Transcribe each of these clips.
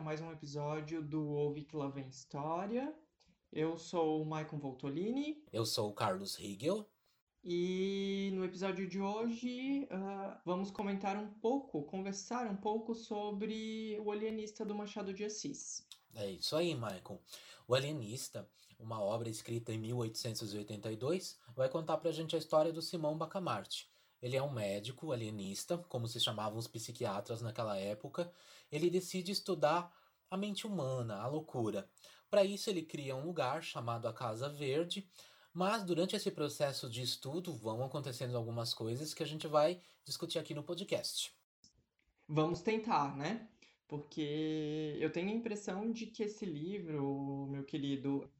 a mais um episódio do Ouve que Lá Vem História. Eu sou o Maicon Voltolini. Eu sou o Carlos Riegel. E no episódio de hoje uh, vamos comentar um pouco, conversar um pouco sobre o Alienista do Machado de Assis. É isso aí, Maicon. O Alienista, uma obra escrita em 1882, vai contar pra gente a história do Simão Bacamarte. Ele é um médico alienista, como se chamavam os psiquiatras naquela época. Ele decide estudar a mente humana, a loucura. Para isso, ele cria um lugar chamado a Casa Verde, mas durante esse processo de estudo vão acontecendo algumas coisas que a gente vai discutir aqui no podcast. Vamos tentar, né? Porque eu tenho a impressão de que esse livro, meu querido,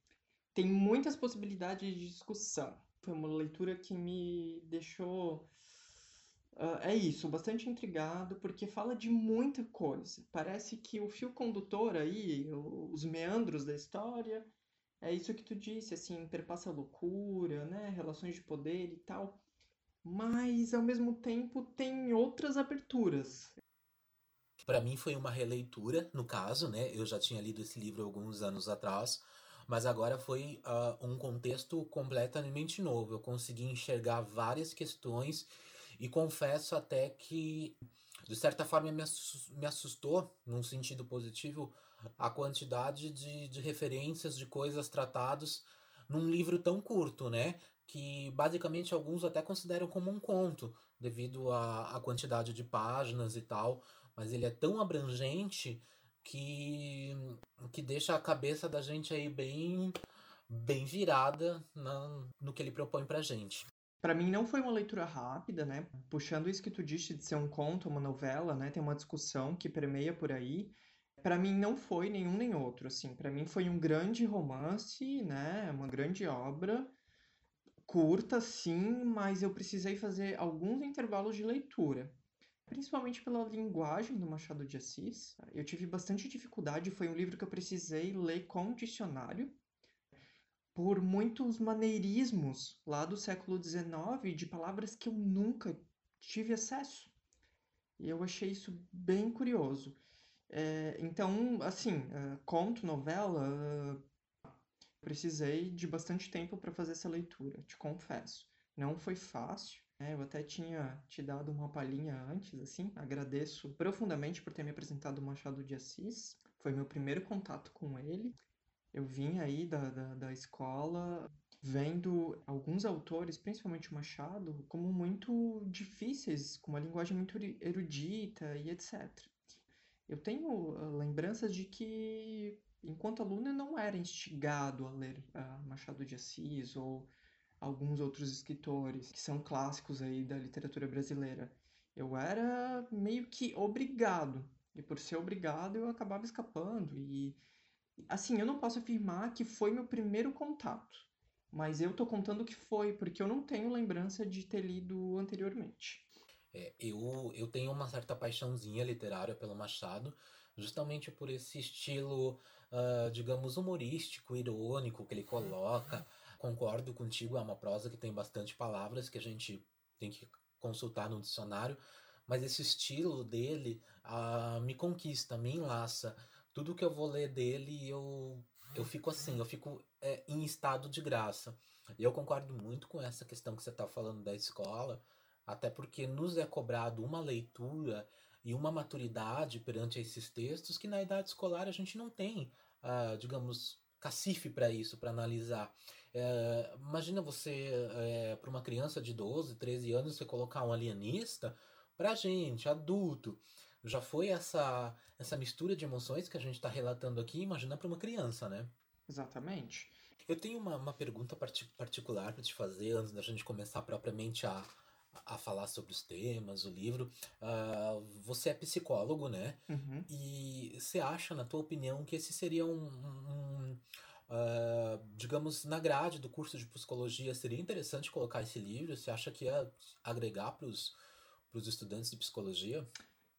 tem muitas possibilidades de discussão. Foi uma leitura que me deixou Uh, é isso, bastante intrigado, porque fala de muita coisa. Parece que o fio condutor aí, os meandros da história, é isso que tu disse, assim, perpassa loucura, né? Relações de poder e tal. Mas, ao mesmo tempo, tem outras aberturas. Para mim foi uma releitura, no caso, né? Eu já tinha lido esse livro alguns anos atrás, mas agora foi uh, um contexto completamente novo. Eu consegui enxergar várias questões e confesso até que, de certa forma, me assustou, num sentido positivo, a quantidade de, de referências, de coisas tratadas num livro tão curto, né? Que basicamente alguns até consideram como um conto, devido à, quantidade de páginas e tal, mas ele é tão abrangente que, que deixa a cabeça da gente aí bem, bem virada na, no que ele propõe pra gente. Para mim não foi uma leitura rápida, né? Puxando isso que tu disse de ser um conto, uma novela, né? Tem uma discussão que permeia por aí. Para mim não foi nenhum nem outro, assim. Para mim foi um grande romance, né? Uma grande obra, curta, sim, mas eu precisei fazer alguns intervalos de leitura, principalmente pela linguagem do Machado de Assis. Eu tive bastante dificuldade, foi um livro que eu precisei ler com dicionário por muitos maneirismos lá do século XIX de palavras que eu nunca tive acesso. E eu achei isso bem curioso. É, então, assim, uh, conto, novela, uh, precisei de bastante tempo para fazer essa leitura, te confesso. Não foi fácil, né? Eu até tinha te dado uma palhinha antes, assim. Agradeço profundamente por ter me apresentado o Machado de Assis. Foi meu primeiro contato com ele. Eu vim aí da, da, da escola vendo alguns autores, principalmente o Machado, como muito difíceis, com uma linguagem muito erudita e etc. Eu tenho ah, lembranças de que, enquanto aluno, eu não era instigado a ler uh, Machado de Assis ou alguns outros escritores que são clássicos aí da literatura brasileira. Eu era meio que obrigado, e por ser obrigado eu acabava escapando e Assim, eu não posso afirmar que foi meu primeiro contato, mas eu tô contando que foi, porque eu não tenho lembrança de ter lido anteriormente. É, eu, eu tenho uma certa paixãozinha literária pelo Machado, justamente por esse estilo, uh, digamos, humorístico, irônico que ele coloca. Concordo contigo, é uma prosa que tem bastante palavras que a gente tem que consultar no dicionário, mas esse estilo dele uh, me conquista, me enlaça tudo que eu vou ler dele, eu, eu fico assim, eu fico é, em estado de graça. E eu concordo muito com essa questão que você está falando da escola, até porque nos é cobrado uma leitura e uma maturidade perante esses textos que na idade escolar a gente não tem, uh, digamos, cacife para isso, para analisar. É, imagina você, é, para uma criança de 12, 13 anos, você colocar um alienista, para gente, adulto já foi essa, essa mistura de emoções que a gente está relatando aqui, imagina para uma criança, né? Exatamente. Eu tenho uma, uma pergunta particular para te fazer antes da gente começar propriamente a, a falar sobre os temas, o livro. Uh, você é psicólogo, né? Uhum. E você acha, na tua opinião, que esse seria um, um uh, digamos, na grade do curso de psicologia, seria interessante colocar esse livro? Você acha que ia agregar para os estudantes de psicologia?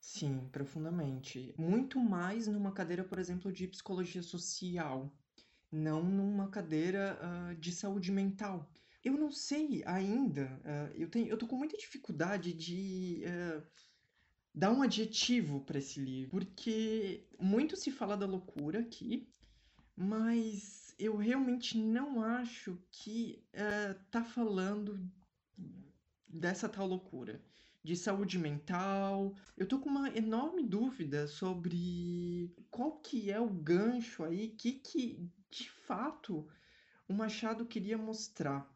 Sim, profundamente. Muito mais numa cadeira, por exemplo, de psicologia social, não numa cadeira uh, de saúde mental. Eu não sei ainda, uh, eu, tenho, eu tô com muita dificuldade de uh, dar um adjetivo para esse livro, porque muito se fala da loucura aqui, mas eu realmente não acho que uh, tá falando dessa tal loucura de saúde mental. Eu tô com uma enorme dúvida sobre qual que é o gancho aí, que que de fato o Machado queria mostrar.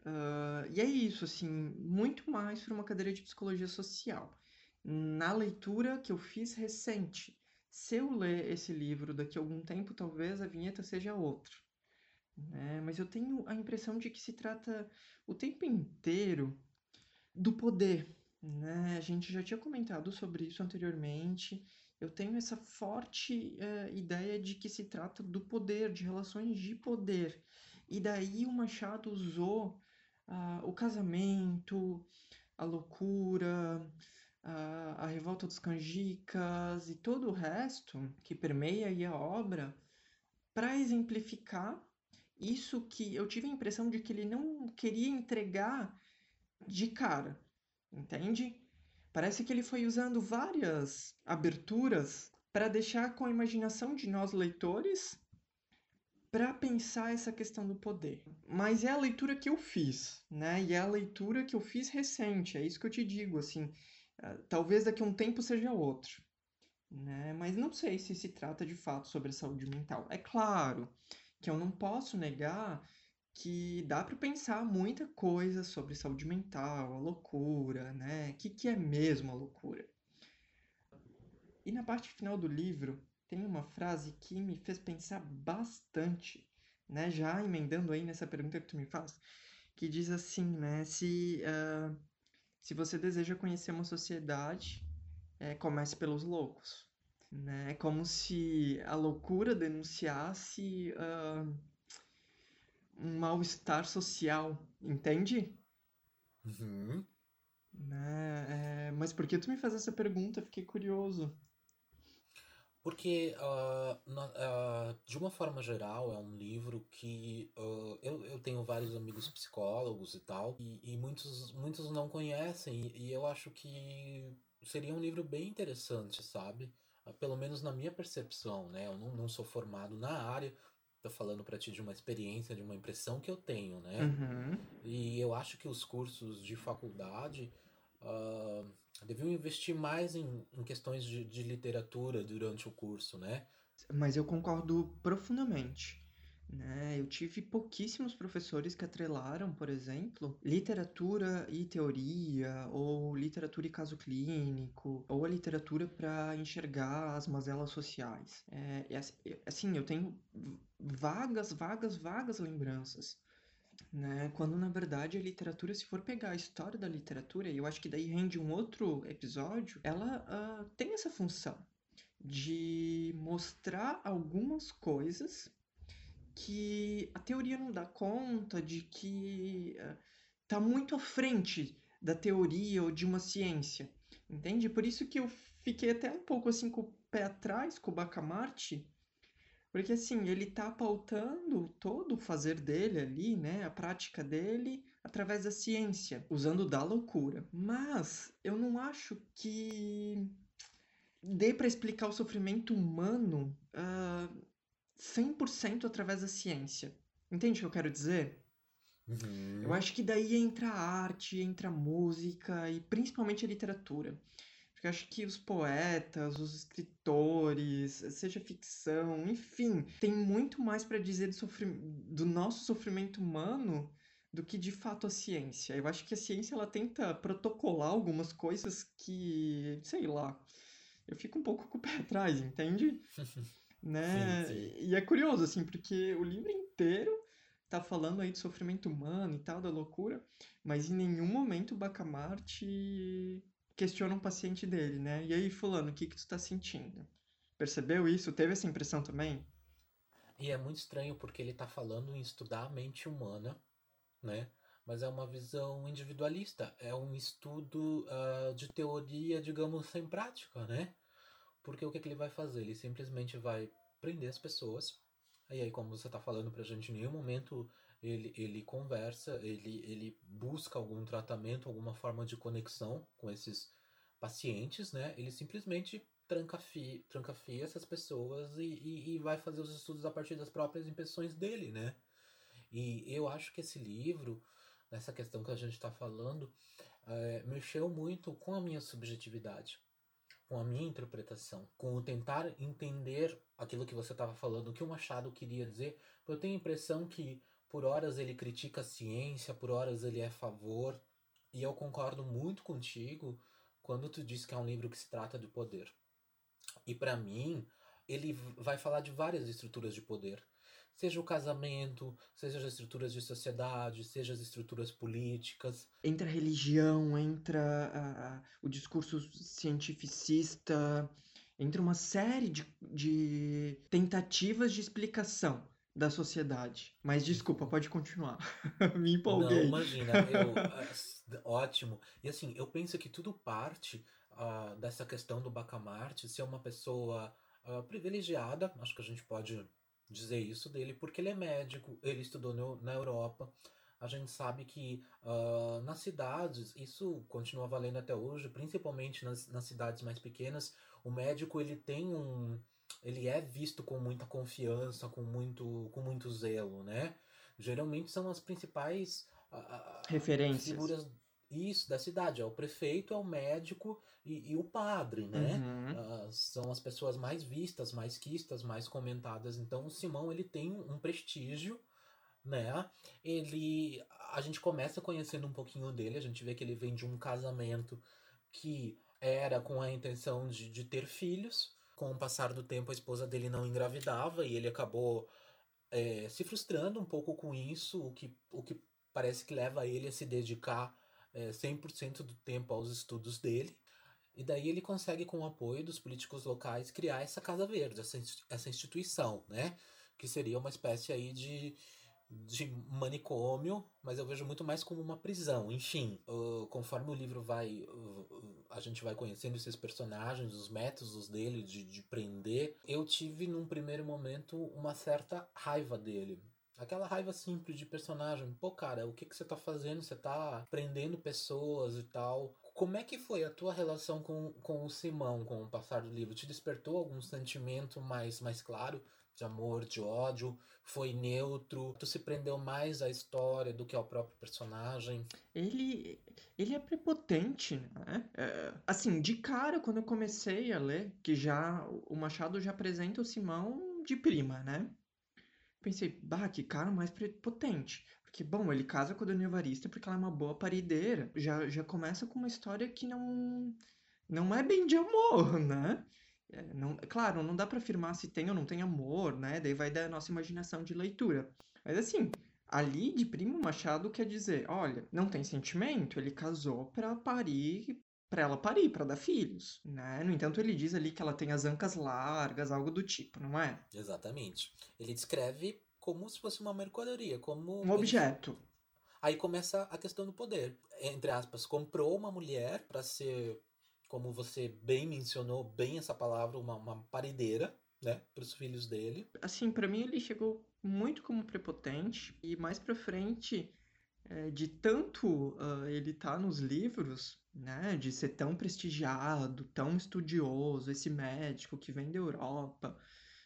Uh, e é isso, assim, muito mais para uma cadeira de psicologia social. Na leitura que eu fiz recente, se eu ler esse livro daqui a algum tempo, talvez a vinheta seja outra. Né? Mas eu tenho a impressão de que se trata o tempo inteiro do poder, né? A gente já tinha comentado sobre isso anteriormente. Eu tenho essa forte uh, ideia de que se trata do poder, de relações de poder. E daí o Machado usou uh, o casamento, a loucura, uh, a revolta dos canjicas e todo o resto que permeia a obra para exemplificar isso que eu tive a impressão de que ele não queria entregar de cara entende? Parece que ele foi usando várias aberturas para deixar com a imaginação de nós leitores para pensar essa questão do poder. Mas é a leitura que eu fiz, né? E é a leitura que eu fiz recente, é isso que eu te digo, assim, ah, talvez daqui a um tempo seja outro, né? Mas não sei se se trata de fato sobre saúde mental. É claro que eu não posso negar que dá para pensar muita coisa sobre saúde mental, a loucura, né? O que, que é mesmo a loucura? E na parte final do livro tem uma frase que me fez pensar bastante, né? Já emendando aí nessa pergunta que tu me faz, que diz assim, né? Se, uh, se você deseja conhecer uma sociedade, é, comece pelos loucos. Né? É como se a loucura denunciasse uh, um mal-estar social, entende? Uhum. Né? É, mas por que tu me faz essa pergunta? Fiquei curioso. Porque, uh, na, uh, de uma forma geral, é um livro que uh, eu, eu tenho vários amigos psicólogos e tal, e, e muitos, muitos não conhecem, e, e, eu acho que seria um livro bem interessante, sabe? Pelo menos na minha percepção, né? Eu não, não sou formado na área, tô falando para ti de uma experiência, de uma impressão que eu tenho, né? Uhum. E eu acho que os cursos de faculdade uh, deviam investir mais em, em questões de, de, literatura durante o curso, né? Mas eu concordo profundamente. Né? Eu tive pouquíssimos professores que atrelaram, por exemplo, literatura e teoria, ou literatura e caso clínico, ou a literatura para enxergar as mazelas sociais. É, assim, eu tenho vagas, vagas, vagas lembranças. Né? Quando na verdade a literatura, se for pegar a história da literatura, e eu acho que daí rende um outro episódio, ela uh, tem essa função de mostrar algumas coisas que a teoria não dá conta, de que está uh, muito à frente da teoria ou de uma ciência, entende? Por isso que eu fiquei até um pouco assim com o pé atrás com o Bacamarte, porque assim, ele está pautando todo o fazer dele ali, né, a prática dele através da ciência, usando da loucura. Mas eu não acho que dê para explicar o sofrimento humano uh, 100% através da ciência. Entende o que eu quero dizer? Uhum. Eu acho que daí entra a arte, entra a música e principalmente a literatura. Porque eu acho que os poetas, os escritores, seja ficção, enfim, tem muito mais para dizer do, do nosso sofrimento humano do que de fato a ciência. Eu acho que a ciência ela tenta protocolar algumas coisas que, sei lá, eu fico um pouco com o pé atrás, entende? né? Sim, sim. E é curioso, assim, porque o livro inteiro tá falando aí do sofrimento humano e tal, da loucura, mas em nenhum momento o Bacamarte questiona um paciente dele, né? E aí, fulano, o que que tu tá sentindo? Percebeu isso? Teve essa impressão também? E é muito estranho porque ele tá falando em estudar a mente humana, né? Mas é uma visão individualista, é um estudo uh, de teoria, digamos, sem prática, né? Porque o que, que ele vai fazer? Ele simplesmente vai prender as pessoas. E aí, como você está falando pra gente, em nenhum momento ele, ele conversa, ele, ele busca algum tratamento, alguma forma de conexão com esses pacientes, né? Ele simplesmente tranca -fia essas pessoas e, e, e, vai fazer os estudos a partir das próprias impressões dele, né? E eu acho que esse livro, nessa questão que a gente está falando, é, mexeu muito com a minha subjetividade, com a minha interpretação, com o tentar entender aquilo que você estava falando, o que o Machado queria dizer. Eu tenho a impressão que por horas ele critica a ciência, por horas ele é a favor, e eu concordo muito contigo quando tu diz que é um livro que se trata de poder. E para mim, ele vai falar de várias estruturas de poder. Seja o casamento, seja as estruturas de sociedade, seja as estruturas políticas. Entra a religião, entra o discurso cientificista, entra uma série de, de tentativas de explicação da sociedade. Mas desculpa, pode continuar. Me empolguei. Não, imagina, eu, ótimo. E assim, eu penso que tudo parte uh, dessa questão do Bacamarte ser uma pessoa uh, privilegiada, acho que a gente pode dizer isso dele, porque ele é médico, ele estudou no, na Europa. A gente sabe que uh, nas cidades, isso continua valendo até hoje, principalmente nas, nas cidades mais pequenas, o médico ele tem um. ele é visto com muita confiança, com muito, com muito zelo, né? Geralmente são as principais uh, referências. Figuras isso, da cidade. É o prefeito, é o médico e, e o padre, né? Uhum. Uh, são as pessoas mais vistas, mais quistas, mais comentadas. Então, o Simão, ele tem um prestígio, né? Ele... A gente começa conhecendo um pouquinho dele, a gente vê que ele vem de um casamento que era com a intenção de, de ter filhos. Com o passar do tempo, a esposa dele não engravidava e ele acabou é, se frustrando um pouco com isso, o que, o que parece que leva ele a se dedicar é, 100% do tempo aos estudos dele. E daí ele consegue, com o apoio dos políticos locais, criar essa Casa Verde, essa, instituição, né? Que seria uma espécie aí de, de manicômio, mas eu vejo muito mais como uma prisão. Enfim, uh, conforme o livro vai. Uh, a gente vai conhecendo esses personagens, os métodos dele de, de prender, eu tive num primeiro momento uma certa raiva dele. Aquela raiva simples de personagem. Pô, cara, o que, que você tá fazendo? Você tá prendendo pessoas e tal. Como é que foi a tua relação com, com o Simão com o passar do livro? Te despertou algum sentimento mais, mais claro? De amor, de ódio? Foi neutro? Tu se prendeu mais à história do que ao próprio personagem? Ele, ele é prepotente, né? É, assim, de cara, quando eu comecei a ler, que já o Machado já apresenta o Simão de prima, né? Pensei, bah, que cara mais potente. Porque, bom, ele casa com a Dona Evarista porque ela é uma boa parideira. Já, já começa com uma história que não, não é bem de amor, né? É, não, claro, não dá para afirmar se tem ou não tem amor, né? Daí vai da nossa imaginação de leitura. Mas assim, ali de Primo Machado quer dizer, olha, não tem sentimento, ele casou pra parir para ela parir, para dar filhos, né? No entanto, ele diz ali que ela tem as ancas largas, algo do tipo, não é? Exatamente. Ele descreve como se fosse uma mercadoria, como um objeto. Aí começa a questão do poder. Entre aspas, comprou uma mulher para ser, como você bem mencionou, bem essa palavra, uma, uma parideira, né, para os filhos dele. Assim, para mim ele chegou muito como prepotente e mais para frente é, de tanto uh, ele tá nos livros, né, de ser tão prestigiado, tão estudioso, esse médico que vem da Europa,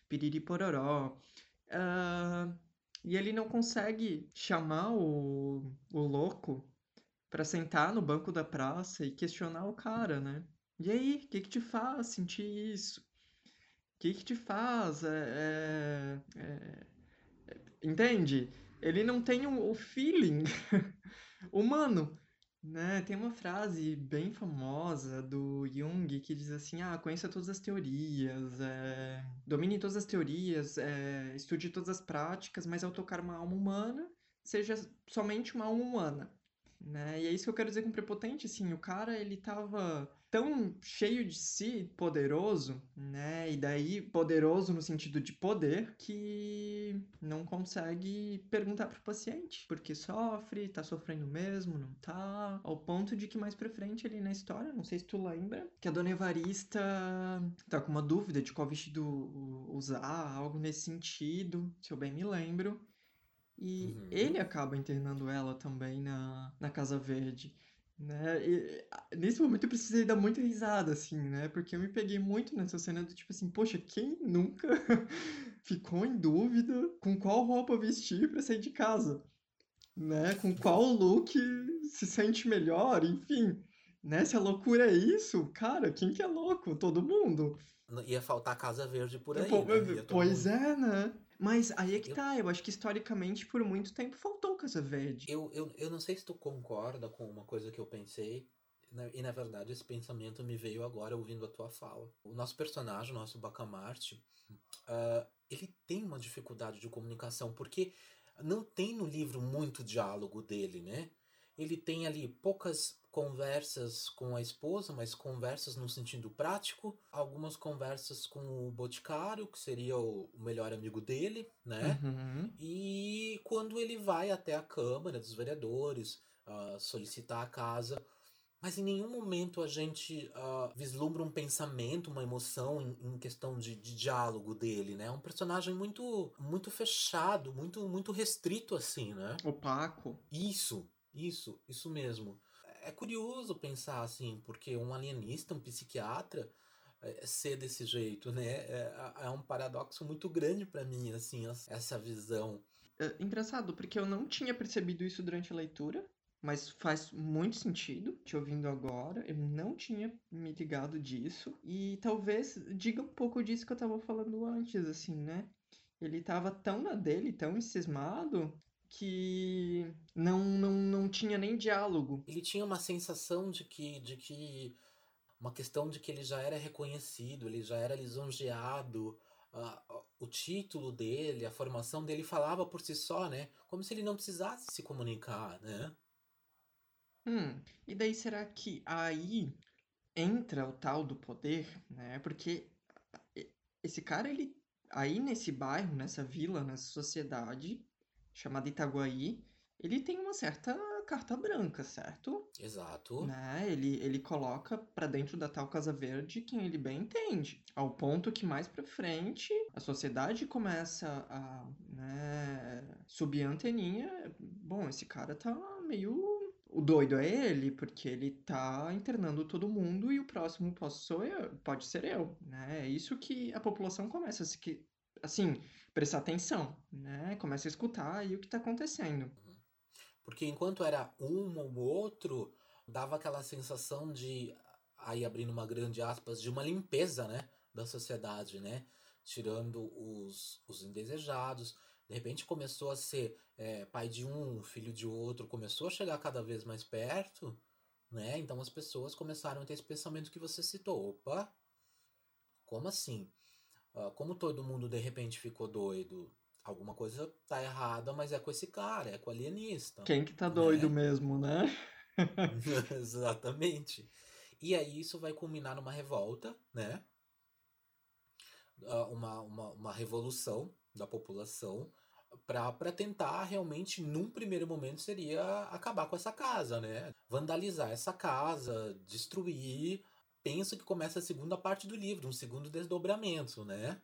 piriri pororó, uh, e ele não consegue chamar o, o louco para sentar no banco da praça e questionar o cara, né? E aí, o que que te faz sentir isso? O que que te faz? É, é, é, entende? ele não tem o, o feeling humano. Né? Tem uma frase bem famosa do Jung que diz assim: Ah, conheça todas as teorias, é... domine todas as teorias, é... estude todas as práticas, mas ao tocar uma alma humana, seja somente uma alma humana. Né? E é isso que eu quero dizer com prepotente, assim, o cara, ele tava tão cheio de si, poderoso, né? E daí poderoso no sentido de poder, que não consegue perguntar pro paciente, porque sofre, tá sofrendo mesmo, não tá, ao ponto de que mais pra frente ali na história, não sei se tu lembra, que a dona Evarista tá com uma dúvida de qual vestido usar, algo nesse sentido, se eu bem me lembro. E uhum. ele acaba internando ela também na, na Casa Verde. Né? E, nesse momento eu precisei dar muita risada, assim, né? Porque eu me peguei muito nessa cena do tipo assim, poxa, quem nunca ficou em dúvida com qual roupa vestir para sair de casa? Né? Com qual look se sente melhor, enfim. Né? Se a loucura é isso, cara, quem que é louco? Todo mundo. Ia faltar Casa Verde por aí, Pô, né? Pois mundo... é, né? Mas aí é que eu... tá, eu acho que historicamente por muito tempo faltou Casa Verde. Eu, eu, eu não sei se tu concorda com uma coisa que eu pensei, né, e na verdade esse pensamento me veio agora ouvindo a tua fala. O nosso personagem, o nosso Bacamarte, uh, ele tem uma dificuldade de comunicação, porque não tem no livro muito diálogo dele, né? Ele tem ali poucas conversas com a esposa, mas conversas no sentido prático, algumas conversas com o Boticário, que seria o, melhor amigo dele, né? Uhum. E quando ele vai até a Câmara dos Vereadores uh, solicitar a casa, mas em nenhum momento a gente uh, vislumbra um pensamento, uma emoção em, em questão de, de, diálogo dele, né? É um personagem muito, muito fechado, muito, muito restrito assim, né? Opaco. Isso, isso, isso mesmo é curioso pensar assim, porque um alienista, um psiquiatra, é, ser desse jeito, né? É, é um paradoxo muito grande para mim, assim, essa visão. É engraçado, porque eu não tinha percebido isso durante a leitura, mas faz muito sentido te ouvindo agora. Eu não tinha me ligado disso. E talvez diga um pouco disso que eu tava falando antes, assim, né? Ele tava tão na dele, tão encismado, que não, não, não tinha nem diálogo. Ele tinha uma sensação de que, de que uma questão de que ele já era reconhecido, ele já era lisonjeado, uh, o título dele, a formação dele falava por si só, né? Como se ele não precisasse se comunicar, né? Hum, e daí será que aí entra o tal do poder, né? Porque esse cara, ele aí nesse bairro, nessa vila, nessa sociedade, chamado Itaguaí, ele tem uma certa carta branca, certo? Exato. Né? Ele, ele coloca para dentro da tal Casa Verde quem ele bem entende. Ao ponto que mais para frente a sociedade começa a né, subir a anteninha. Bom, esse cara tá meio. O doido é ele, porque ele tá internando todo mundo e o próximo posso sou eu, pode ser eu. Né? É isso que a população começa a se, assim, prestar atenção, né? Começa a escutar aí o que está acontecendo. Porque enquanto era um ou outro, dava aquela sensação de, aí abrindo uma grande aspas, de uma limpeza, né? Da sociedade, né? Tirando os, os indesejados. De repente começou a ser é, pai de um, filho de outro, começou a chegar cada vez mais perto, né? Então as pessoas começaram a ter esse pensamento que você citou. Opa, como assim? Uh, como todo mundo de repente ficou doido, alguma coisa tá errada, mas é com esse cara, é com o alienista. Quem que tá doido né? mesmo, né? Exatamente. E aí isso vai culminar numa revolta, né? Uh, uma, uma, uma revolução da população para tentar realmente, num primeiro momento, seria acabar com essa casa, né? Vandalizar essa casa, destruir penso que começa a segunda parte do livro, um segundo desdobramento, né?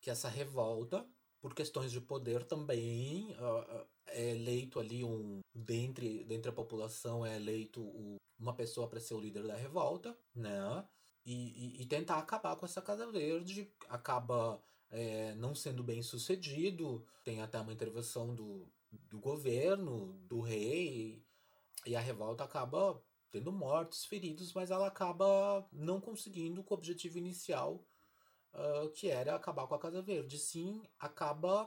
Que essa revolta, por questões de poder também, uh, é eleito ali um. Dentre, dentre a população, é eleito o, uma pessoa para ser o líder da revolta, né? E, e, e, tentar acabar com essa Casa Verde. Acaba é, não sendo bem sucedido, tem até uma intervenção do, do governo, do rei, e a revolta acaba tendo mortos, feridos, mas ela acaba não conseguindo com o objetivo inicial, uh, que era acabar com a Casa Verde. Sim, acaba,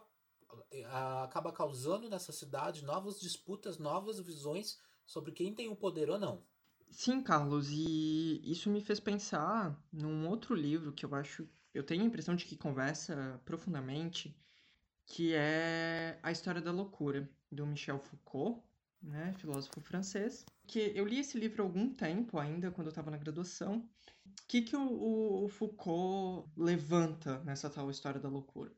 uh, acaba causando nessa cidade novas disputas, novas visões sobre quem tem o poder ou não. Sim, Carlos, e isso me fez pensar num outro livro que eu acho, eu tenho a impressão de que conversa profundamente, que é A História da Loucura, do Michel Foucault, né, filósofo francês, que eu li esse livro há algum tempo ainda, quando eu estava na graduação. O que, que o, o, Foucault levanta nessa tal história da loucura?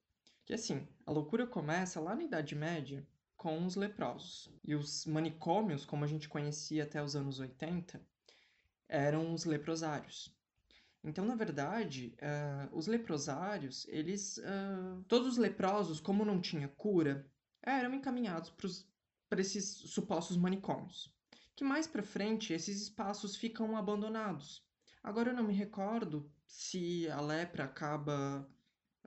Que assim, a loucura começa lá na Idade Média com os leprosos. E os manicômios, como a gente conhecia até os anos 80, eram os leprosários. Então, na verdade, uh, os leprosários, eles. Uh, todos os leprosos, como não tinha cura, eram encaminhados para esses supostos manicômios. Que mais para frente esses espaços ficam abandonados. Agora eu não me recordo se a lepra acaba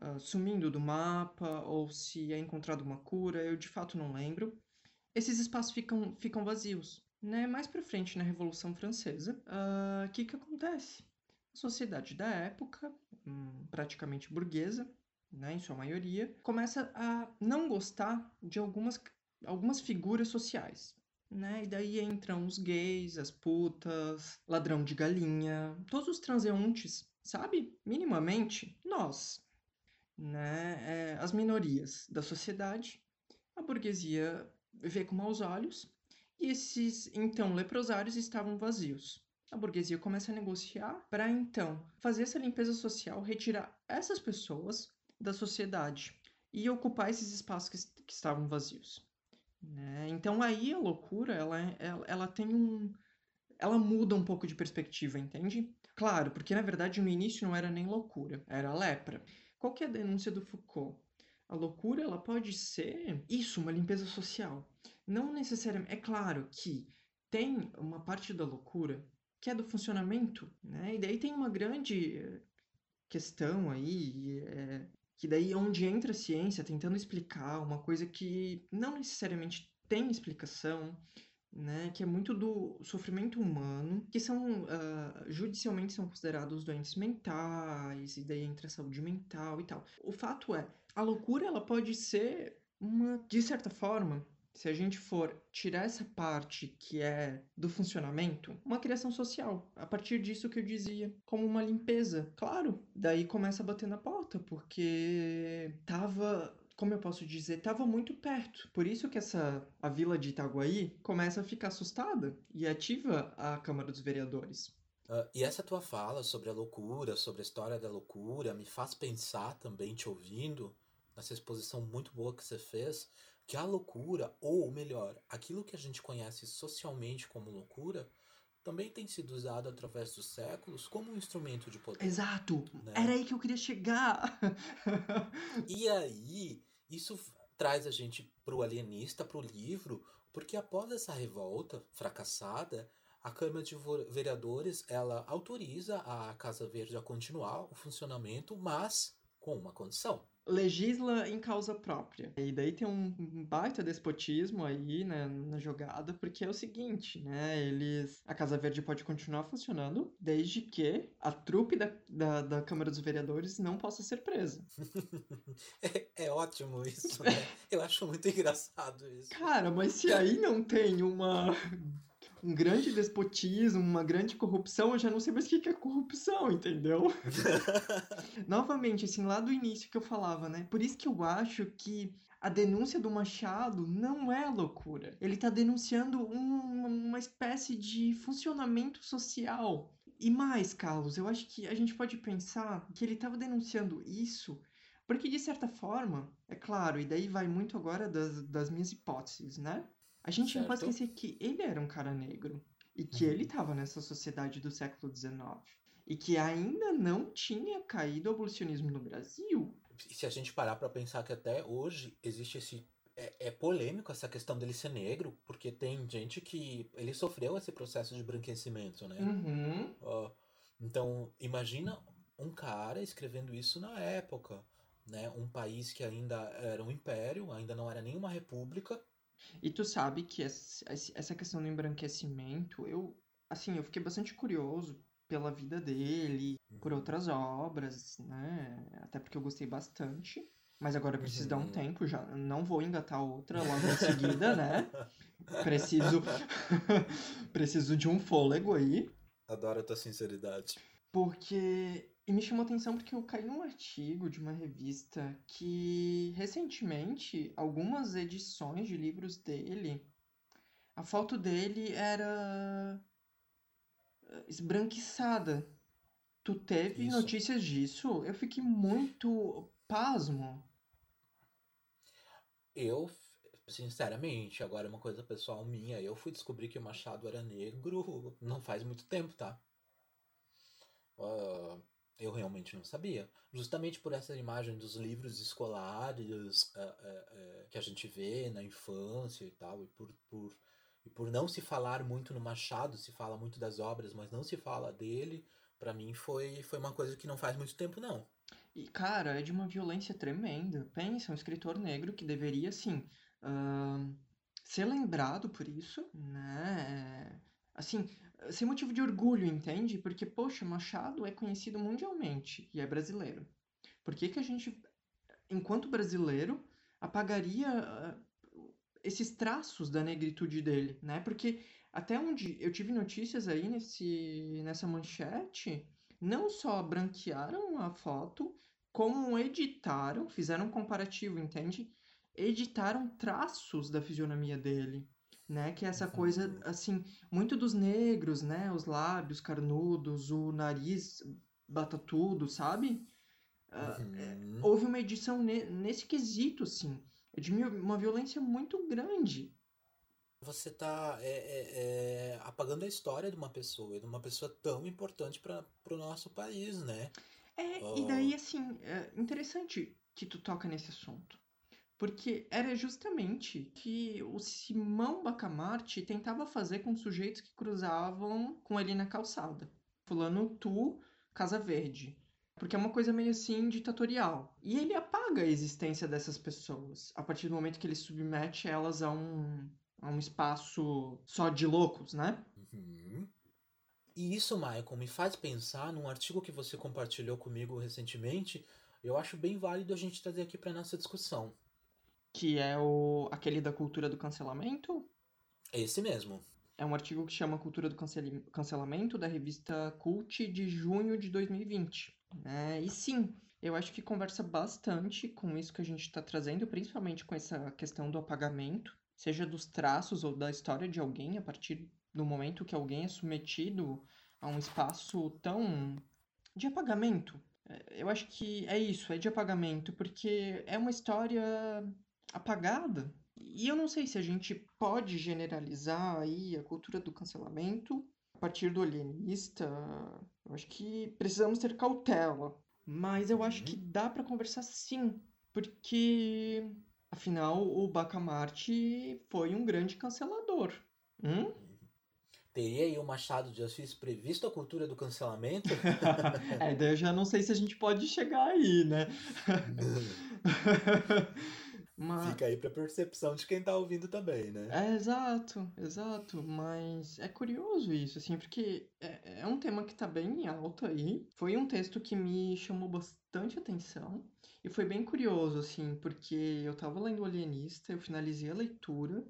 uh, sumindo do mapa ou se é encontrada uma cura, eu de fato não lembro. Esses espaços ficam, ficam vazios. Né? Mais para frente, na Revolução Francesa, o uh, ah, que, que acontece? A sociedade da época, hum, praticamente burguesa, né, em sua maioria, começa a não gostar de algumas, algumas figuras sociais. Né? E daí entram os gays, as putas, ladrão de galinha, todos os transeuntes, sabe? Minimamente, nós, né? É, as minorias da sociedade, a burguesia vê com maus olhos e esses então leprosários estavam vazios. A burguesia começa a negociar para então fazer essa limpeza social, retirar essas pessoas da sociedade e ocupar esses espaços que, que estavam vazios. Né? Então aí a loucura ela, ela, ela tem um, ela muda um pouco de perspectiva, entende? Claro, porque na verdade no início não era nem loucura, era lepra. Qual que é a denúncia do Foucault? A loucura ela pode ser isso, uma limpeza social. Não necessariamente. É claro que tem uma parte da loucura que é do funcionamento, né? E daí tem uma grande eh, questão aí, é, que daí é onde entra a ciência tentando explicar uma coisa que não necessariamente tem explicação, né, que é muito do sofrimento humano, que são uh, judicialmente são considerados doentes mentais, e daí entra a saúde mental e tal. O fato é, a loucura ela pode ser uma, de certa forma, se a gente for tirar essa parte que é do funcionamento, uma criação social. A partir disso que eu dizia, como uma limpeza. Claro, daí começa a bater na porta, porque tava como eu posso dizer, estava muito perto. Por isso que essa a vila de Itaguaí começa a ficar assustada e ativa a Câmara dos Vereadores. Uh, e essa tua fala sobre a loucura, sobre a história da loucura, me faz pensar também, te ouvindo, nessa exposição muito boa que você fez, que a loucura, ou melhor, aquilo que a gente conhece socialmente como loucura, também tem sido usado através dos séculos como um instrumento de poder. Exato! Né? Era aí que eu queria chegar! e aí, isso traz a gente pro alienista, pro livro, porque após essa revolta fracassada, a Câmara de Vereadores ela autoriza a Casa Verde a continuar o funcionamento, mas com uma condição legisla em causa própria. E daí tem um baita despotismo aí, né, na jogada, porque é o seguinte, né, eles... A Casa Verde pode continuar funcionando desde que a trupe da, da, da Câmara dos Vereadores não possa ser presa. é, é ótimo isso, né? Eu acho muito engraçado isso. Cara, mas se aí não tem uma um grande despotismo, uma grande corrupção, eu já não sei mais o que é corrupção, entendeu? Novamente, assim, lá do início que eu falava, né? Por isso que eu acho que a denúncia do Machado não é loucura. Ele está denunciando um, uma espécie de funcionamento social. E mais, Carlos, eu acho que a gente pode pensar que ele estava denunciando isso porque, de certa forma, é claro, e daí vai muito agora das, das minhas hipóteses, né? A gente certo. não pode esquecer que ele era um cara negro e que uhum. ele estava nessa sociedade do século XIX e que ainda não tinha caído o abolicionismo no Brasil. Se a gente parar para pensar que até hoje existe esse é, é, polêmico essa questão dele ser negro, porque tem gente que ele sofreu esse processo de branquecimento, né? Uhum. Uh, então imagina um cara escrevendo isso na época, né? Um país que ainda era um império, ainda não era nenhuma república, e tu sabe que essa questão do embranquecimento, eu, assim, eu fiquei bastante curioso pela vida dele, por uhum. outras obras, né? Até porque eu gostei bastante. Mas agora eu preciso uhum. dar um uhum. tempo, já não vou engatar outra logo em seguida, né? Preciso preciso de um fôlego aí. Adoro a tua sinceridade. Porque e me chamou atenção porque eu caí num artigo de uma revista que, recentemente, algumas edições de livros dele, a foto dele era eh, esbranquiçada. Tu teve Isso. notícias disso? Eu fiquei muito pasmo. Eu, sinceramente, agora é uma coisa pessoal minha, eu fui descobrir que o Machado era negro não faz muito tempo, tá? Uh, eu realmente não sabia. Justamente por essa imagem dos livros escolares uh, uh, uh, que a gente vê na infância e tal, e por, por, e por não se falar muito no Machado, se fala muito das obras, mas não se fala dele, para mim foi, foi uma coisa que não faz muito tempo, não. E, cara, é de uma violência tremenda. Pensa, um escritor negro que deveria, assim, uh, ser lembrado por isso, né? Assim, ser motivo de orgulho, entende? Porque, poxa, Machado é conhecido mundialmente e é brasileiro. Por que, que a gente, enquanto brasileiro, apagaria uh, esses traços da negritude dele, né? Porque até onde eu tive notícias aí nesse, nessa manchete, não só branquearam a foto, como editaram, fizeram um comparativo, entende? Editaram traços da fisionomia dele, né? Que é essa coisa, assim, muito dos negros, né? Os lábios carnudos, o nariz batatudo, sabe? Uh, uhum. houve uma edição ne nesse quesito, assim, de uma violência muito grande. Você está é, é, é, apagando a história de uma pessoa, de uma pessoa tão importante para o nosso país, né? É, oh. e daí, assim, é interessante que tu toca nesse assunto. Porque era justamente que o Simão Bacamarte tentava fazer com sujeitos que cruzavam com ele na calçada. Fulano, tu, Casa Verde. Porque é uma coisa meio assim ditatorial. E ele apaga a existência dessas pessoas a partir do momento que ele submete elas a um, a um espaço só de loucos, né? Uhum. E isso, Michael, me faz pensar num artigo que você compartilhou comigo recentemente. Eu acho bem válido a gente trazer aqui para nossa discussão. Que é o aquele da cultura do cancelamento? Esse mesmo. É um artigo que chama Cultura do Cancelamento, da revista Cult, de junho de 2020. É, e sim, eu acho que conversa bastante com isso que a gente está trazendo, principalmente com essa questão do apagamento seja dos traços ou da história de alguém, a partir do momento que alguém é submetido a um espaço tão de apagamento. É, eu acho que é isso, é de apagamento, porque é uma história apagada. E eu não sei se a gente pode generalizar aí a cultura do cancelamento a partir do alienista. Eu acho que precisamos ter cautela. Mas eu acho que uhum. dá para conversar sim, porque Afinal, o Bacamarte foi um grande cancelador. Hum? Teria aí o Machado de Assis previsto a cultura do cancelamento? é, daí eu já não sei se a gente pode chegar aí, né? Mas... Fica aí pra percepção de quem tá ouvindo também, né? É, exato, exato. Mas é curioso isso, assim, porque é, é um tema que tá bem em alta aí. Foi um texto que me chamou bastante atenção. E foi bem curioso, assim, porque eu tava lendo o Alienista, eu finalizei a leitura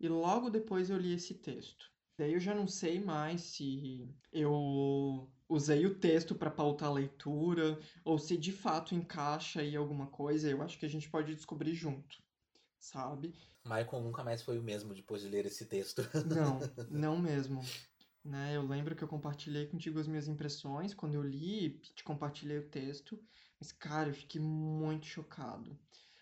e logo depois eu li esse texto. Daí eu já não sei mais se eu usei o texto para pautar a leitura ou se de fato encaixa aí alguma coisa. Eu acho que a gente pode descobrir junto, sabe? Michael nunca mais foi o mesmo depois de ler esse texto. Não, não mesmo. Né, eu lembro que eu compartilhei contigo as minhas impressões quando eu li, te compartilhei o texto. Mas, cara, eu fiquei muito chocado.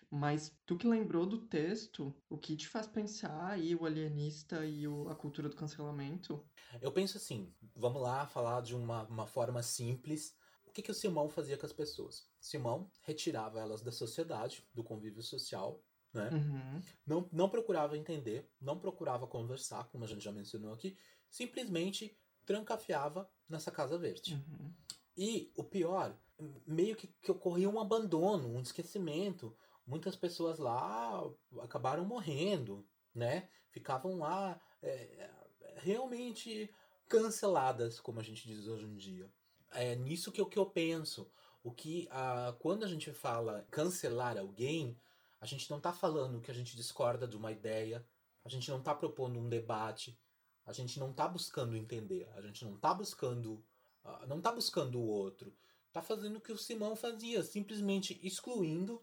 Mas tu que lembrou do texto, o que te faz pensar aí o alienista e o, a cultura do cancelamento? Eu penso assim, vamos lá falar de uma, uma forma simples. O que, que o Simão fazia com as pessoas? Simão retirava elas da sociedade, do convívio social, né? Uhum. Não, não procurava entender, não procurava conversar, como a gente já mencionou aqui, simplesmente trancafiava nessa casa verde. Uhum. E o pior meio que, que ocorria um abandono, um esquecimento. Muitas pessoas lá acabaram morrendo, né? Ficavam lá é, realmente canceladas, como a gente diz hoje em dia. É nisso que, que eu penso. O que a, quando a gente fala cancelar alguém, a gente não está falando que a gente discorda de uma ideia, a gente não está propondo um debate, a gente não está buscando entender, a gente não está buscando, uh, não está buscando o outro tá fazendo o que o Simão fazia, simplesmente excluindo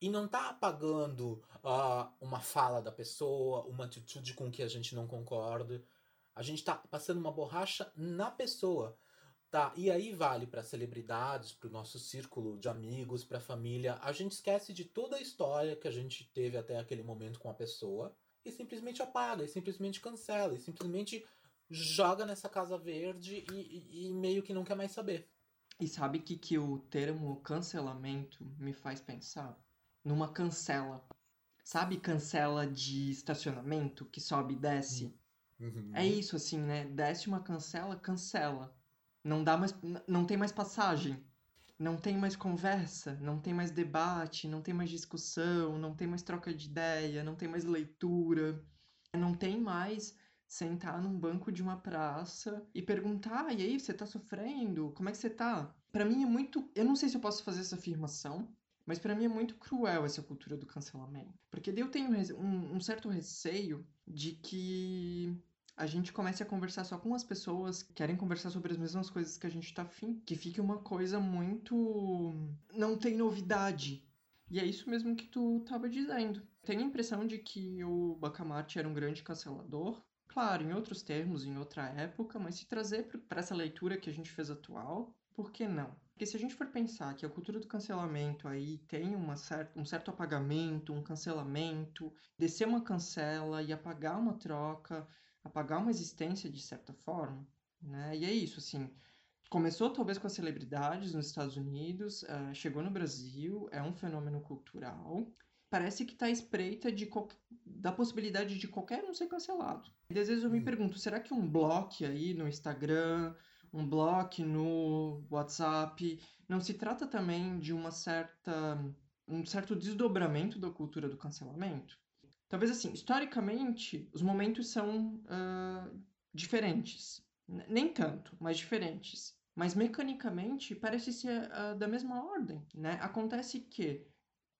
e não tá apagando uh, uma fala da pessoa, uma atitude com que a gente não concorda. A gente tá passando uma borracha na pessoa. Tá, e aí vale para celebridades, para o nosso círculo de amigos, para a família. A gente esquece de toda a história que a gente teve até aquele momento com a pessoa e simplesmente apaga, e simplesmente cancela, e simplesmente joga nessa casa verde e, e, e meio que não quer mais saber. E sabe que que o termo cancelamento me faz pensar? Numa cancela. Sabe cancela de estacionamento que sobe e desce? Uhum. É isso, assim, né? Desce uma cancela, cancela. Não dá mais. Não tem mais passagem. Não tem mais conversa, não tem mais debate, não tem mais discussão, não tem mais troca de ideia, não tem mais leitura, não tem mais sentar num banco de uma praça e perguntar: ah, e aí, você tá sofrendo? Como é que você tá? Para mim é muito. Eu não sei se eu posso fazer essa afirmação, mas para mim é muito cruel essa cultura do cancelamento. Porque eu tenho um, um certo receio de que a gente comece a conversar só com as pessoas que querem conversar sobre as mesmas coisas que a gente tá afim. Que fique uma coisa muito. não tem novidade. E é isso mesmo que tu tava dizendo. Tenho a impressão de que o Bacamarte era um grande cancelador. Claro, em outros termos, em outra época, mas se trazer para essa leitura que a gente fez atual, por que não? Porque se a gente for pensar que a cultura do cancelamento aí tem uma certa, um certo apagamento, um cancelamento, descer uma cancela e apagar uma troca, apagar uma existência de certa forma, né? E é isso, assim. Começou talvez com as celebridades nos Estados Unidos, uh, chegou no Brasil, é um fenômeno cultural. Parece que está espreita de da possibilidade de qualquer um ser cancelado. E às vezes eu me hum. pergunto, será que um bloco aí no Instagram, um bloco no WhatsApp, não se trata também de uma certa um certo desdobramento da cultura do cancelamento? Talvez assim, historicamente, os momentos são uh, diferentes. Nem tanto, mas diferentes. Mas mecanicamente parece ser uh, da mesma ordem. Né? Acontece que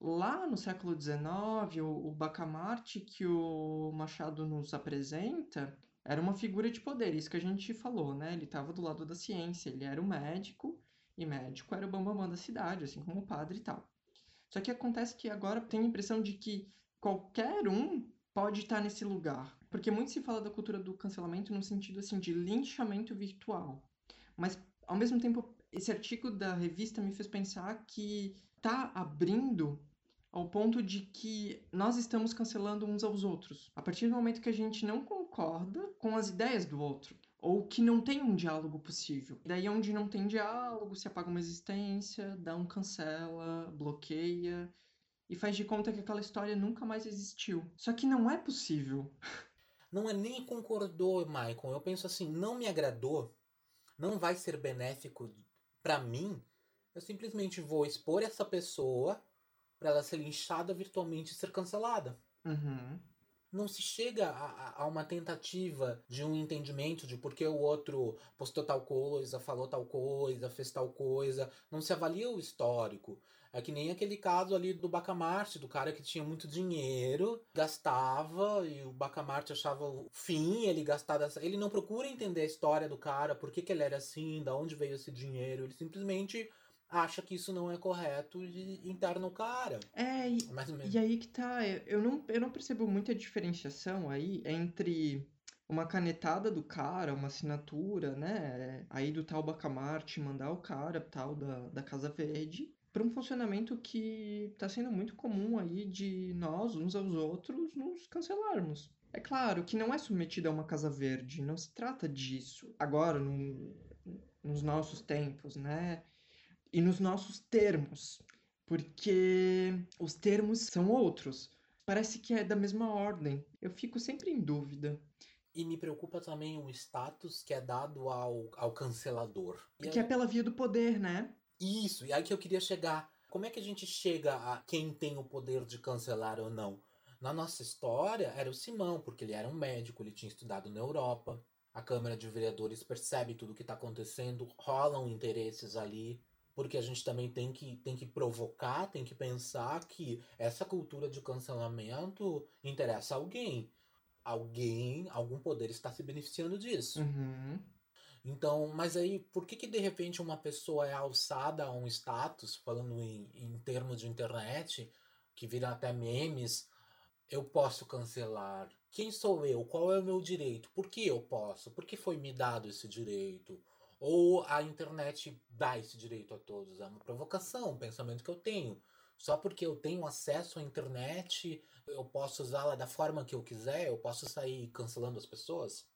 lá no século XIX, o, o Bacamarte que o Machado nos apresenta era uma figura de poder, isso que a gente falou, né? Ele estava do lado da ciência, ele era o médico, e médico era o bambamã da cidade, assim como o padre e tal. Só que acontece que agora tem a impressão de que qualquer um pode estar nesse lugar. Porque muito se fala da cultura do cancelamento no sentido assim de linchamento virtual. Mas ao mesmo tempo esse artigo da revista me fez pensar que tá abrindo ao ponto de que nós estamos cancelando uns aos outros. A partir do momento que a gente não concorda com as ideias do outro, ou que não tem um diálogo possível. Daí onde não tem diálogo, se apaga uma existência, dá um cancela, bloqueia, e faz de conta que aquela história nunca mais existiu. Só que não é possível. Não é nem concordou, Michael. Eu penso assim, não me agradou, não vai ser benéfico para mim. Eu simplesmente vou expor essa pessoa para ela ser linchada virtualmente e ser cancelada. Uhum. Não se chega a, a, uma tentativa de um entendimento de por que o outro postou tal coisa, falou tal coisa, fez tal coisa. Não se avalia o histórico. É que nem aquele caso ali do Bacamarte, do cara que tinha muito dinheiro, gastava e o Bacamarte achava o fim ele gastar dessa... Ele não procura entender a história do cara, por que, que ele era assim, da onde veio esse dinheiro. Ele simplesmente acha que isso não é correto e interna o cara. É, e, e aí que tá. Eu não, eu não percebo muita diferenciação aí entre uma canetada do cara, uma assinatura, né? Aí do tal Bacamarte mandar o cara tal da, da Casa Verde para um funcionamento que está sendo muito comum aí de nós, uns aos outros, nos cancelarmos. É claro que não é submetido a uma casa verde, não se trata disso. Agora, no, nos nossos tempos, né? E nos nossos termos, porque os termos são outros. Parece que é da mesma ordem. Eu fico sempre em dúvida. E me preocupa também o status que é dado ao, ao cancelador. Que é pela via do poder, né? Isso, e aí que eu queria chegar. Como é que a gente chega a quem tem o poder de cancelar ou não? Na nossa história, era o Simão, porque ele era um médico, ele tinha estudado na Europa. A Câmara de Vereadores percebe tudo o que está acontecendo, rolam interesses ali, porque a gente também tem que, tem que provocar, tem que pensar que essa cultura de cancelamento interessa a alguém. Alguém, algum poder está se beneficiando disso. Uhum. Então, mas aí, por que que de repente uma pessoa é alçada a um status, falando em, em termos de internet, que vira até memes, eu posso cancelar? Quem sou eu? Qual é o meu direito? Por que eu posso? Por que foi me dado esse direito? Ou a internet dá esse direito a todos? É uma provocação, um pensamento que eu tenho. Só porque eu tenho acesso à internet, eu posso usá-la da forma que eu quiser, eu posso sair cancelando as pessoas?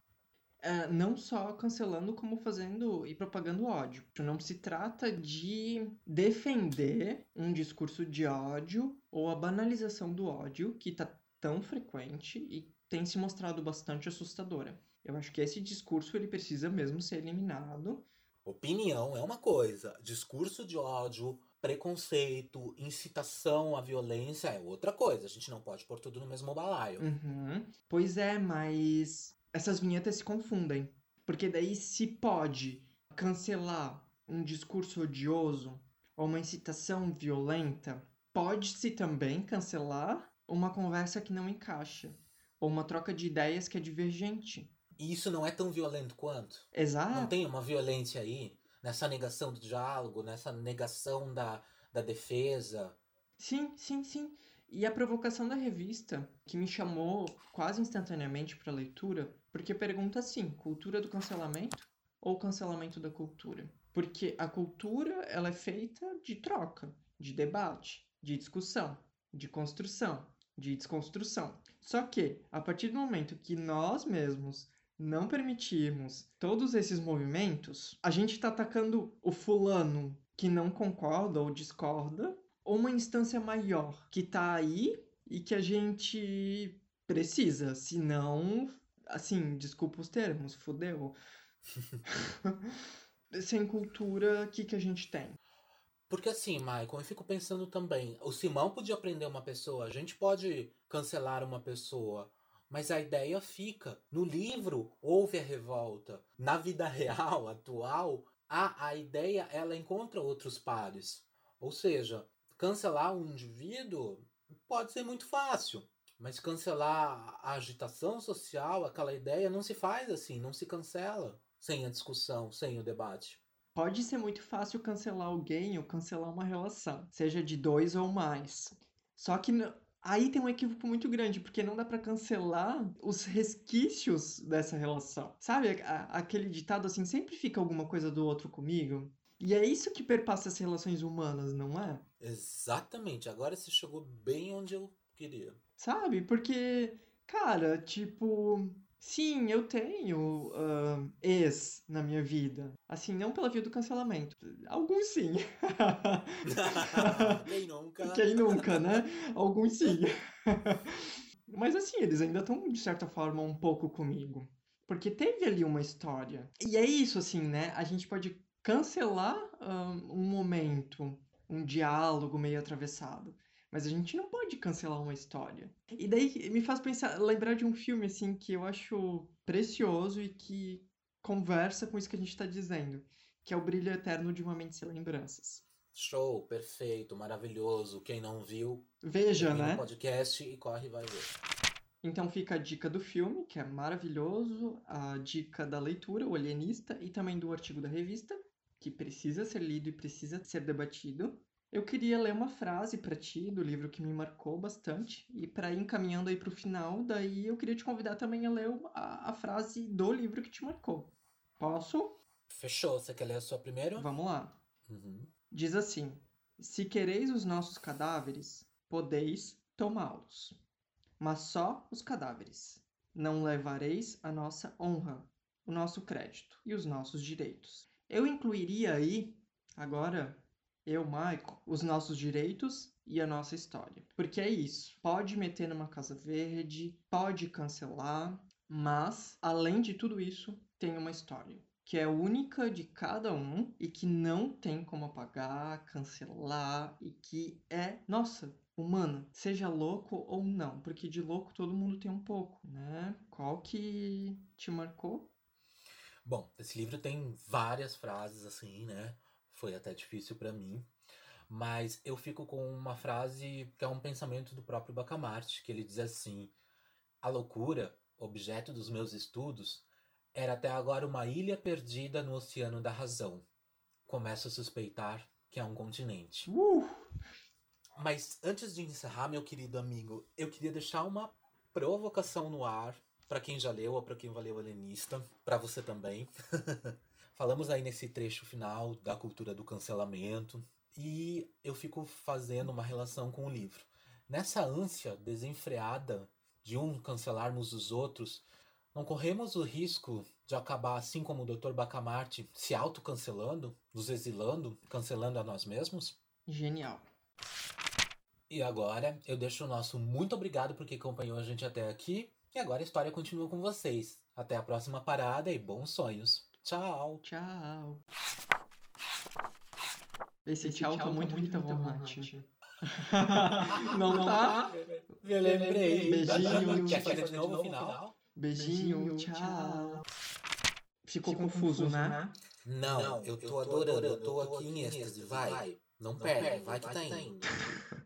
uh, não só cancelando, como fazendo e propagando ódio. Não se trata de defender um discurso de ódio ou a banalização do ódio, que está tão frequente e tem se mostrado bastante assustadora. Eu acho que esse discurso ele precisa mesmo ser eliminado. Opinião é uma coisa, discurso de ódio, preconceito, incitação à violência é outra coisa. A gente não pode pôr tudo no mesmo balaio. Uhum. Pois é, mas essas vinhetas se confundem. Porque daí se pode cancelar um discurso odioso ou uma incitação violenta, pode-se também cancelar uma conversa que não encaixa ou uma troca de ideias que é divergente. E isso não é tão violento quanto? Exato. Não tem uma violência aí nessa negação do diálogo, nessa negação da, da defesa? Sim, sim, sim. E a provocação da revista, que me chamou quase instantaneamente para leitura, porque pergunta assim: cultura do cancelamento ou cancelamento da cultura? Porque a cultura ela é feita de troca, de debate, de discussão, de construção, de desconstrução. Só que a partir do momento que nós mesmos não permitirmos todos esses movimentos, a gente está atacando o fulano que não concorda ou discorda, ou uma instância maior que está aí e que a gente precisa, senão, assim, desculpa os termos, fudeu. Sem cultura, o que, que a gente tem? Porque assim, Michael, eu fico pensando também, o Simão podia prender uma pessoa, a gente pode cancelar uma pessoa, mas a ideia fica. No livro houve a revolta. Na vida real, atual, a, a ideia ela encontra outros pares. Ou seja, cancelar um indivíduo pode ser muito fácil. Mas cancelar a agitação social, aquela ideia, não se faz assim, não se cancela sem a discussão, sem o debate. Pode ser muito fácil cancelar alguém ou cancelar uma relação, seja de dois ou mais. Só que aí tem um equívoco muito grande, porque não dá para cancelar os resquícios dessa relação. Sabe, aquele ditado assim, sempre fica alguma coisa do outro comigo? E é isso que perpassa as relações humanas, não é? Exatamente. Agora você chegou bem onde eu queria. Sabe? Porque, cara, tipo, Sim, eu tenho uh, ex na minha vida. Assim, não pela via do cancelamento. Alguns sim. Quem nunca? Quem nunca, né? Alguns sim. Mas assim, eles ainda estão, de certa forma, um pouco comigo. Porque teve ali uma história. E é isso, assim, né? A gente pode cancelar um, um momento, um diálogo meio atravessado. Mas a gente não pode cancelar uma história. E daí me faz pensar, lembrar de um filme assim que eu acho precioso e que conversa com isso que a gente está dizendo, que é o Brilho Eterno de uma Mente Sem Lembranças. Show, perfeito, maravilhoso. Quem não viu, veja, né? podcast e corre e vai ver. Então fica a dica do filme, que é maravilhoso, a dica da leitura, o alienista, e também do artigo da revista, que precisa ser lido e precisa ser debatido. Eu queria ler uma frase para ti do livro que me marcou bastante e para ir encaminhando aí para o final, daí eu queria te convidar também a ler a, a, frase do livro que te marcou. Posso? Fechou. Você quer ler a sua primeiro? Vamos lá. Uhum. Diz assim: Se quereis os nossos cadáveres, podeis tomá-los, mas só os cadáveres. Não levareis a nossa honra, o nosso crédito e os nossos direitos. Eu incluiria aí, agora eu, Michael, os nossos direitos e a nossa história. Porque é isso. Pode meter numa casa verde, pode cancelar, mas além de tudo isso, tem uma história que é única de cada um e que não tem como apagar, cancelar e que é, nossa, humana, seja louco ou não, porque de louco todo mundo tem um pouco, né? Qual que te marcou? Bom, esse livro tem várias frases assim, né? Foi até difícil para mim. Mas eu fico com uma frase que é um pensamento do próprio Bacamarte, que ele diz assim: A loucura, objeto dos meus estudos, era até agora uma ilha perdida no oceano da razão. Começo a suspeitar que é um continente. Uh! Mas antes de encerrar, meu querido amigo, eu queria deixar uma provocação no ar para quem já leu ou para quem valeu Helenista, para você também. Falamos aí nesse trecho final da cultura do cancelamento e eu fico fazendo uma relação com o livro. Nessa ânsia desenfreada de um cancelarmos os outros, não corremos o risco de acabar assim como o Dr. Bacamarte se autocancelando, nos exilando, cancelando a nós mesmos? Genial. E agora eu deixo o nosso muito obrigado porque acompanhou a gente até aqui. E agora a história continua com vocês. Até a próxima parada e bons sonhos. Tchau. Tchau. Esse, Esse tchau, tchau tá muito, muito, muito romântico. Não, não tá? Eu lembrei. Beijinho. Quer fazer de novo o final? Beijinho, tchau. Ficou, Ficou confuso, né? né? Não, eu tô adorando. Eu tô aqui em êxtase. Vai. Não perde, vai que tá indo.